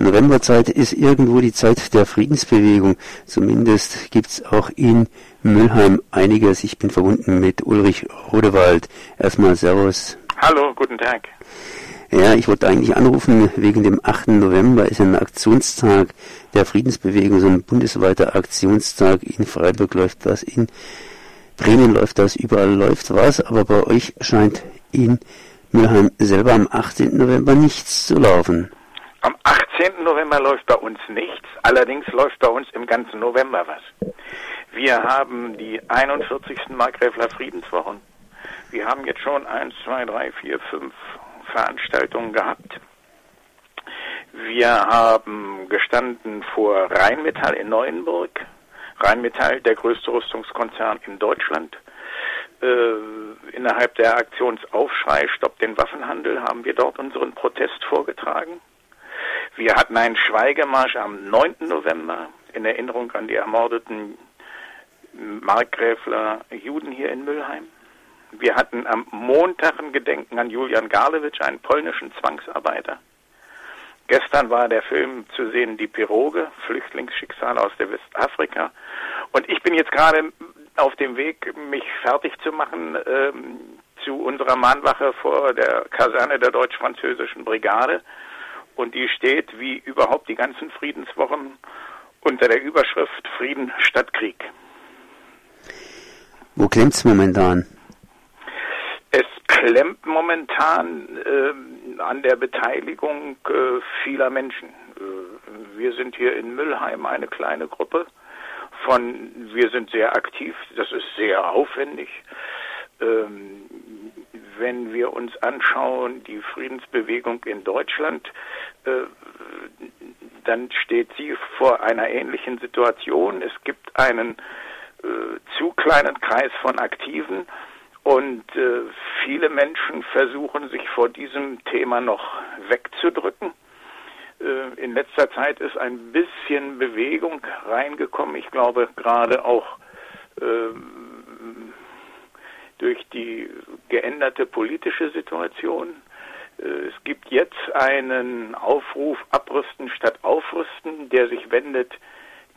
Novemberzeit ist irgendwo die Zeit der Friedensbewegung. Zumindest gibt's auch in Müllheim einiges. Ich bin verbunden mit Ulrich Rodewald. Erstmal Servus. Hallo, guten Tag. Ja, ich wollte eigentlich anrufen, wegen dem 8. November ist ein Aktionstag der Friedensbewegung, so ein bundesweiter Aktionstag. In Freiburg läuft das, in Bremen läuft das, überall läuft was, aber bei euch scheint in Mülheim selber am 18. November nichts zu laufen. Am 18. November läuft bei uns nichts, allerdings läuft bei uns im ganzen November was. Wir haben die 41. Markgräfler Friedenswochen. Wir haben jetzt schon 1, 2, 3, 4, 5 Veranstaltungen gehabt. Wir haben gestanden vor Rheinmetall in Neuenburg. Rheinmetall, der größte Rüstungskonzern in Deutschland. Äh, innerhalb der Aktionsaufschrei Stopp den Waffenhandel haben wir dort unseren Protest vorgetragen. Wir hatten einen Schweigemarsch am 9. November in Erinnerung an die ermordeten Markgräfler Juden hier in Müllheim. Wir hatten am Montag ein Gedenken an Julian Garlewitsch, einen polnischen Zwangsarbeiter. Gestern war der Film zu sehen, Die Piroge, Flüchtlingsschicksale aus der Westafrika. Und ich bin jetzt gerade auf dem Weg, mich fertig zu machen ähm, zu unserer Mahnwache vor der Kaserne der deutsch-französischen Brigade. Und die steht, wie überhaupt die ganzen Friedenswochen, unter der Überschrift Frieden statt Krieg. Wo klemmt's momentan? Es klemmt momentan äh, an der Beteiligung äh, vieler Menschen. Äh, wir sind hier in Müllheim eine kleine Gruppe von, wir sind sehr aktiv, das ist sehr aufwendig. Ähm, wenn wir uns anschauen, die Friedensbewegung in Deutschland, äh, dann steht sie vor einer ähnlichen Situation. Es gibt einen äh, zu kleinen Kreis von Aktiven, und äh, viele Menschen versuchen sich vor diesem Thema noch wegzudrücken. In letzter Zeit ist ein bisschen Bewegung reingekommen. Ich glaube gerade auch durch die geänderte politische Situation. Äh, es gibt jetzt einen Aufruf Abrüsten statt Aufrüsten, der sich wendet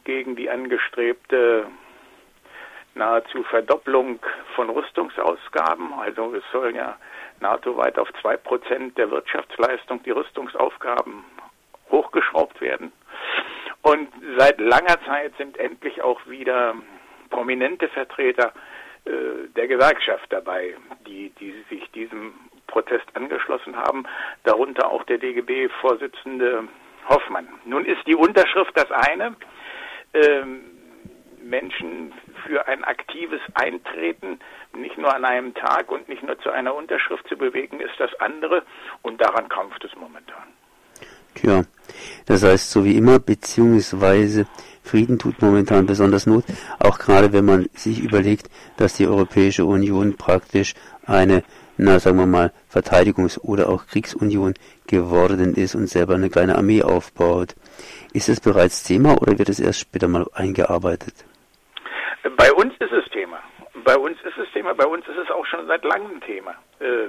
gegen die angestrebte nahezu Verdopplung von Rüstungsausgaben. Also es sollen ja NATO-weit auf zwei Prozent der Wirtschaftsleistung die Rüstungsaufgaben hochgeschraubt werden. Und seit langer Zeit sind endlich auch wieder prominente Vertreter der Gewerkschaft dabei, die, die sich diesem Protest angeschlossen haben, darunter auch der DGB-Vorsitzende Hoffmann. Nun ist die Unterschrift das eine. Ähm, Menschen für ein aktives Eintreten nicht nur an einem Tag und nicht nur zu einer Unterschrift zu bewegen, ist das andere und daran krampft es momentan. Tja, das heißt so wie immer, beziehungsweise Frieden tut momentan besonders Not, auch gerade wenn man sich überlegt, dass die Europäische Union praktisch eine, na sagen wir mal, Verteidigungs- oder auch Kriegsunion geworden ist und selber eine kleine Armee aufbaut. Ist es bereits Thema oder wird es erst später mal eingearbeitet? Bei uns ist es Thema. Bei uns ist es Thema, bei uns ist es auch schon seit langem Thema. Äh,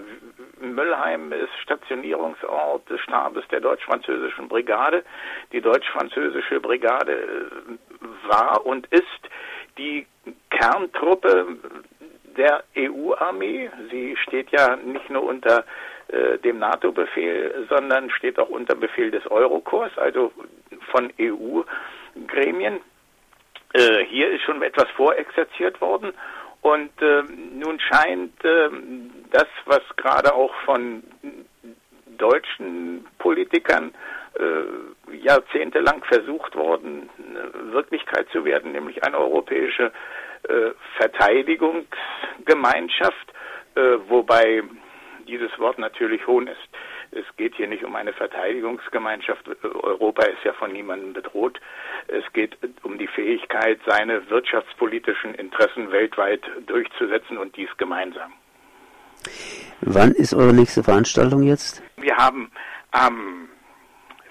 Müllheim ist Stationierungsort des Stabes der deutsch-französischen Brigade. Die deutsch-französische Brigade äh, war und ist die Kerntruppe der EU-Armee. Sie steht ja nicht nur unter äh, dem NATO-Befehl, sondern steht auch unter Befehl des Eurokorps, also von EU-Gremien. Äh, hier ist schon etwas vorexerziert worden und äh, nun scheint äh, das, was gerade auch von deutschen Politikern äh, jahrzehntelang versucht worden, Wirklichkeit zu werden, nämlich eine europäische äh, Verteidigungsgemeinschaft, äh, wobei dieses Wort natürlich hohn ist. Es geht hier nicht um eine Verteidigungsgemeinschaft. Europa ist ja von niemandem bedroht. Es geht um die Fähigkeit, seine wirtschaftspolitischen Interessen weltweit durchzusetzen und dies gemeinsam. Wann ist eure nächste Veranstaltung jetzt? Wir haben am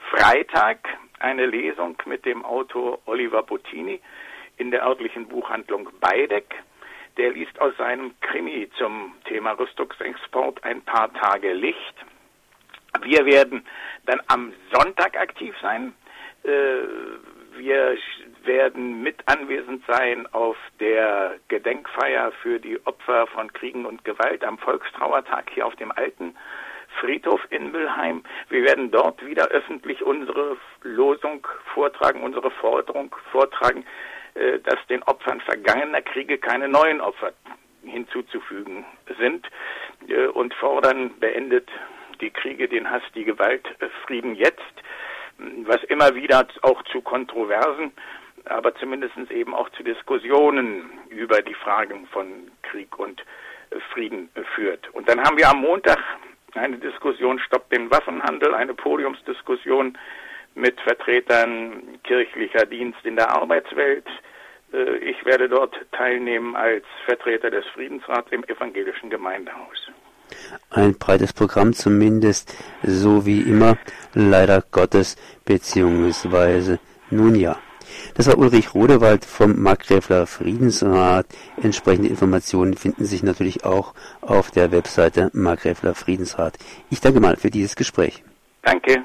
Freitag eine Lesung mit dem Autor Oliver Bottini in der örtlichen Buchhandlung Beideck. Der liest aus seinem Krimi zum Thema Rüstungsexport ein paar Tage Licht. Wir werden dann am Sonntag aktiv sein. Äh, wir werden mit anwesend sein auf der Gedenkfeier für die Opfer von Kriegen und Gewalt am Volkstrauertag hier auf dem alten Friedhof in Mülheim. Wir werden dort wieder öffentlich unsere Losung vortragen, unsere Forderung vortragen, äh, dass den Opfern vergangener Kriege keine neuen Opfer hinzuzufügen sind äh, und fordern, beendet die Kriege, den Hass, die Gewalt, äh, Frieden jetzt, was immer wieder auch zu Kontroversen, aber zumindest eben auch zu Diskussionen über die Fragen von Krieg und äh, Frieden führt. Und dann haben wir am Montag eine Diskussion Stopp den Waffenhandel, eine Podiumsdiskussion mit Vertretern kirchlicher Dienst in der Arbeitswelt, äh, ich werde dort teilnehmen als Vertreter des Friedensrats im evangelischen Gemeindehaus. Ein breites Programm zumindest, so wie immer, leider Gottes, beziehungsweise nun ja. Das war Ulrich Rodewald vom Markgräfler Friedensrat. Entsprechende Informationen finden sich natürlich auch auf der Webseite Markgräfler Friedensrat. Ich danke mal für dieses Gespräch. Danke.